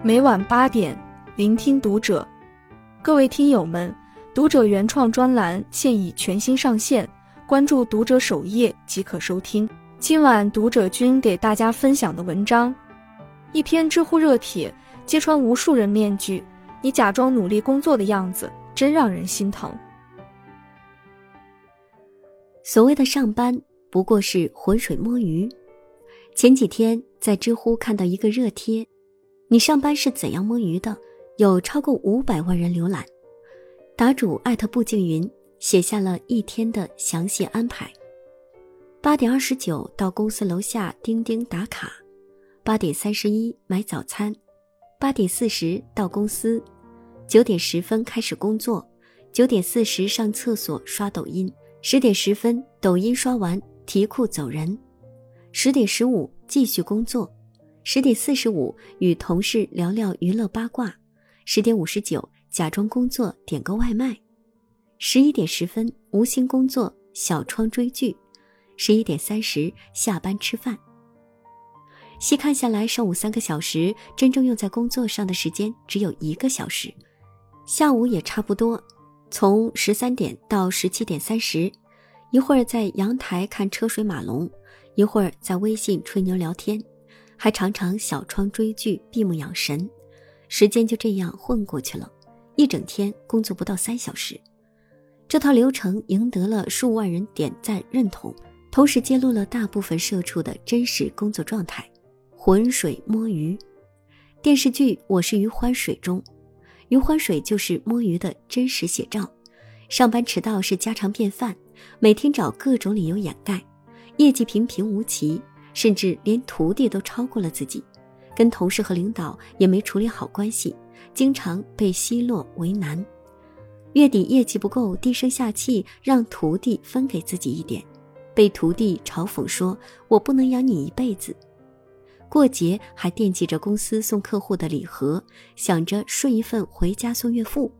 每晚八点，聆听读者。各位听友们，读者原创专栏现已全新上线，关注读者首页即可收听。今晚读者君给大家分享的文章，一篇知乎热帖，揭穿无数人面具，你假装努力工作的样子，真让人心疼。所谓的上班，不过是浑水摸鱼。前几天在知乎看到一个热帖。你上班是怎样摸鱼的？有超过五百万人浏览。答主艾特步静云写下了一天的详细安排：八点二十九到公司楼下钉钉打卡，八点三十一买早餐，八点四十到公司，九点十分开始工作，九点四十上厕所刷抖音，十点十分抖音刷完提裤走人，十点十五继续工作。十点四十五，与同事聊聊娱乐八卦；十点五十九，假装工作点个外卖；十一点十分，无心工作，小窗追剧；十一点三十，下班吃饭。细看下来，上午三个小时，真正用在工作上的时间只有一个小时；下午也差不多，从十三点到十七点三十，一会儿在阳台看车水马龙，一会儿在微信吹牛聊天。还常常小窗追剧，闭目养神，时间就这样混过去了，一整天工作不到三小时。这套流程赢得了数万人点赞认同，同时揭露了大部分社畜的真实工作状态：浑水摸鱼。电视剧《我是余欢水》中，余欢水就是摸鱼的真实写照。上班迟到是家常便饭，每天找各种理由掩盖，业绩平平无奇。甚至连徒弟都超过了自己，跟同事和领导也没处理好关系，经常被奚落为难。月底业绩不够，低声下气让徒弟分给自己一点，被徒弟嘲讽说：“我不能养你一辈子。”过节还惦记着公司送客户的礼盒，想着顺一份回家送岳父。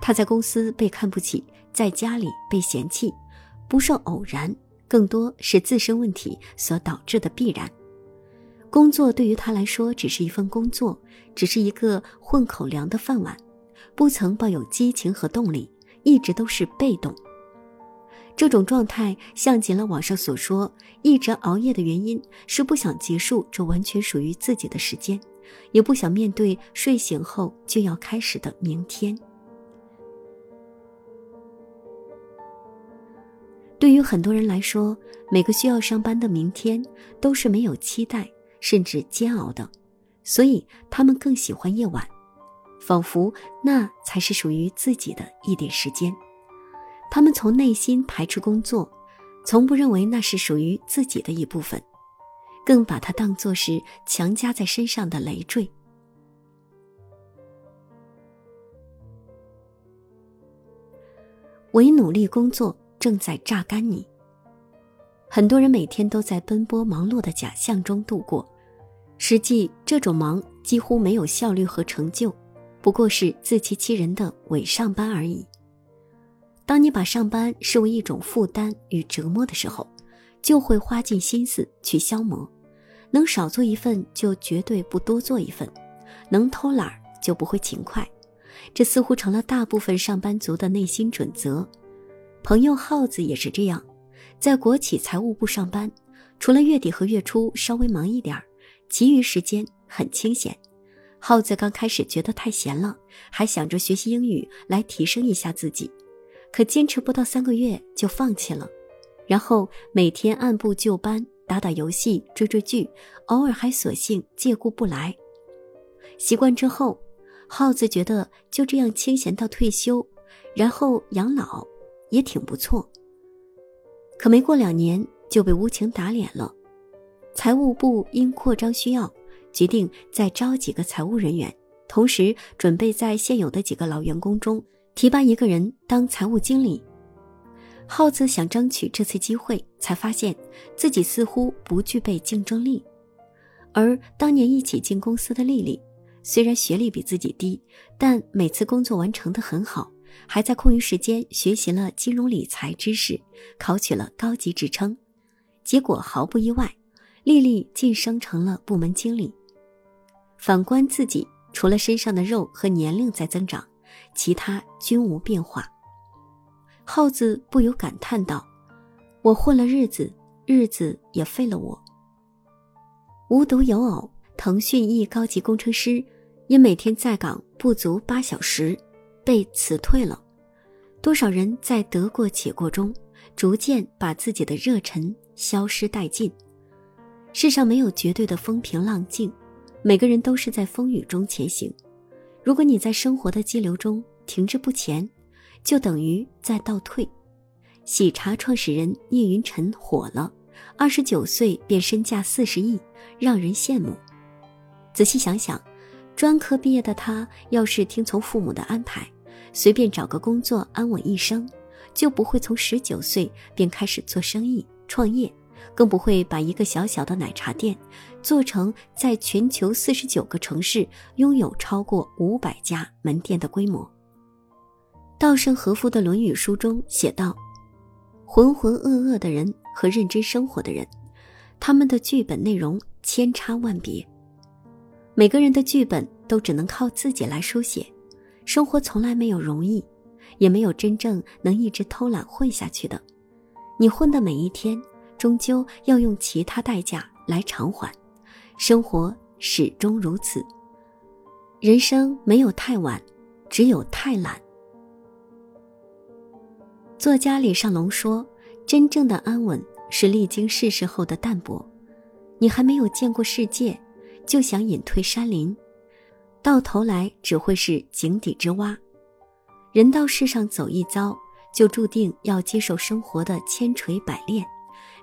他在公司被看不起，在家里被嫌弃，不是偶然。更多是自身问题所导致的必然。工作对于他来说只是一份工作，只是一个混口粮的饭碗，不曾抱有激情和动力，一直都是被动。这种状态像极了网上所说，一直熬夜的原因是不想结束这完全属于自己的时间，也不想面对睡醒后就要开始的明天。对于很多人来说，每个需要上班的明天都是没有期待，甚至煎熬的，所以他们更喜欢夜晚，仿佛那才是属于自己的一点时间。他们从内心排斥工作，从不认为那是属于自己的一部分，更把它当作是强加在身上的累赘。唯努力工作。正在榨干你。很多人每天都在奔波忙碌的假象中度过，实际这种忙几乎没有效率和成就，不过是自欺欺人的伪上班而已。当你把上班视为一种负担与折磨的时候，就会花尽心思去消磨。能少做一份就绝对不多做一份，能偷懒就不会勤快，这似乎成了大部分上班族的内心准则。朋友耗子也是这样，在国企财务部上班，除了月底和月初稍微忙一点儿，其余时间很清闲。耗子刚开始觉得太闲了，还想着学习英语来提升一下自己，可坚持不到三个月就放弃了。然后每天按部就班打打游戏、追追剧，偶尔还索性借故不来。习惯之后，耗子觉得就这样清闲到退休，然后养老。也挺不错，可没过两年就被无情打脸了。财务部因扩张需要，决定再招几个财务人员，同时准备在现有的几个老员工中提拔一个人当财务经理。耗子想争取这次机会，才发现自己似乎不具备竞争力。而当年一起进公司的丽丽，虽然学历比自己低，但每次工作完成的很好。还在空余时间学习了金融理财知识，考取了高级职称，结果毫不意外，丽丽晋升成了部门经理。反观自己，除了身上的肉和年龄在增长，其他均无变化。耗子不由感叹道：“我混了日子，日子也废了我。”无独有偶，腾讯一高级工程师因每天在岗不足八小时，被辞退了。多少人在得过且过中，逐渐把自己的热忱消失殆尽。世上没有绝对的风平浪静。每个人都是在风雨中前行，如果你在生活的激流中停滞不前，就等于在倒退。喜茶创始人聂云辰火了，二十九岁便身价四十亿，让人羡慕。仔细想想，专科毕业的他，要是听从父母的安排，随便找个工作安稳一生，就不会从十九岁便开始做生意创业。更不会把一个小小的奶茶店做成在全球四十九个城市拥有超过五百家门店的规模。稻盛和夫的《论语》书中写道：“浑浑噩噩的人和认真生活的人，他们的剧本内容千差万别。每个人的剧本都只能靠自己来书写。生活从来没有容易，也没有真正能一直偷懒混下去的。你混的每一天。”终究要用其他代价来偿还，生活始终如此。人生没有太晚，只有太懒。作家李尚龙说：“真正的安稳是历经世事后的淡泊。你还没有见过世界，就想隐退山林，到头来只会是井底之蛙。人到世上走一遭，就注定要接受生活的千锤百炼。”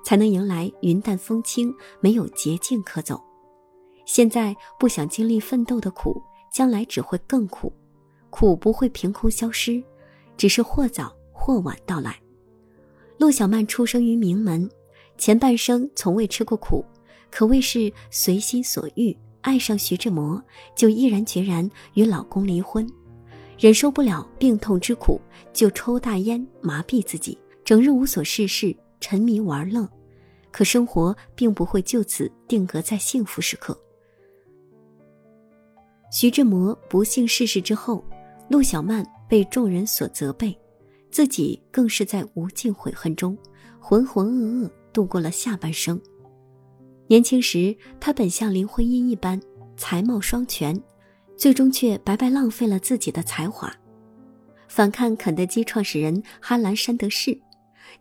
才能迎来云淡风轻，没有捷径可走。现在不想经历奋斗的苦，将来只会更苦。苦不会凭空消失，只是或早或晚到来。陆小曼出生于名门，前半生从未吃过苦，可谓是随心所欲。爱上徐志摩，就毅然决然与老公离婚。忍受不了病痛之苦，就抽大烟麻痹自己，整日无所事事。沉迷玩乐，可生活并不会就此定格在幸福时刻。徐志摩不幸逝世之后，陆小曼被众人所责备，自己更是在无尽悔恨中浑浑噩噩度过了下半生。年轻时，他本像林徽因一般才貌双全，最终却白白浪费了自己的才华。反看肯德基创始人哈兰·山德士。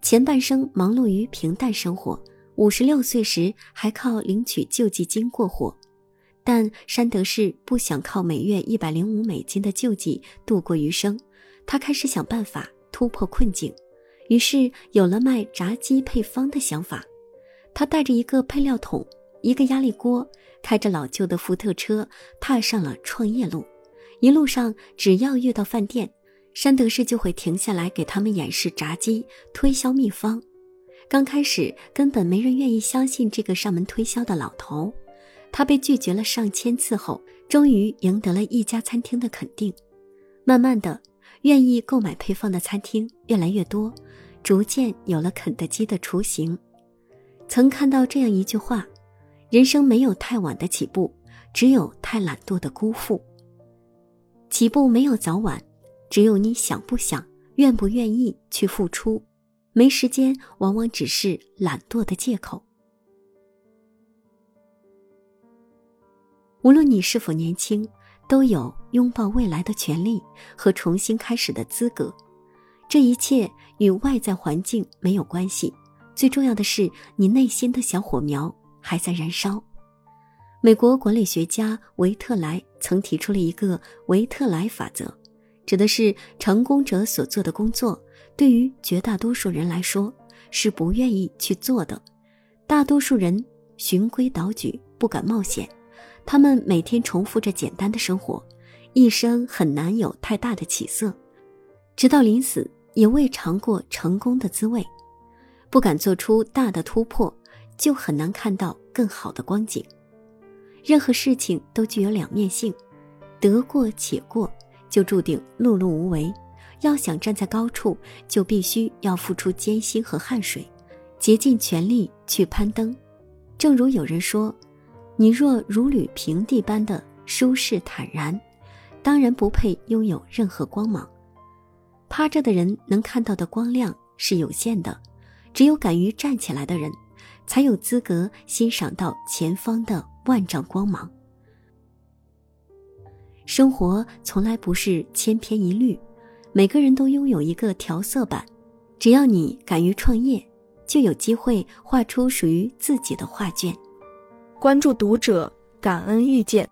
前半生忙碌于平淡生活，五十六岁时还靠领取救济金过活。但山德士不想靠每月一百零五美金的救济度过余生，他开始想办法突破困境，于是有了卖炸鸡配方的想法。他带着一个配料桶、一个压力锅，开着老旧的福特车，踏上了创业路。一路上，只要遇到饭店。山德士就会停下来给他们演示炸鸡，推销秘方。刚开始根本没人愿意相信这个上门推销的老头，他被拒绝了上千次后，终于赢得了一家餐厅的肯定。慢慢的，愿意购买配方的餐厅越来越多，逐渐有了肯德基的雏形。曾看到这样一句话：人生没有太晚的起步，只有太懒惰的辜负。起步没有早晚。只有你想不想、愿不愿意去付出，没时间往往只是懒惰的借口。无论你是否年轻，都有拥抱未来的权利和重新开始的资格。这一切与外在环境没有关系，最重要的是你内心的小火苗还在燃烧。美国管理学家维特莱曾提出了一个维特莱法则。指的是成功者所做的工作，对于绝大多数人来说是不愿意去做的。大多数人循规蹈矩，不敢冒险。他们每天重复着简单的生活，一生很难有太大的起色。直到临死，也未尝过成功的滋味。不敢做出大的突破，就很难看到更好的光景。任何事情都具有两面性，得过且过。就注定碌碌无为。要想站在高处，就必须要付出艰辛和汗水，竭尽全力去攀登。正如有人说：“你若如履平地般的舒适坦然，当然不配拥有任何光芒。趴着的人能看到的光亮是有限的，只有敢于站起来的人，才有资格欣赏到前方的万丈光芒。生活从来不是千篇一律，每个人都拥有一个调色板，只要你敢于创业，就有机会画出属于自己的画卷。关注读者，感恩遇见。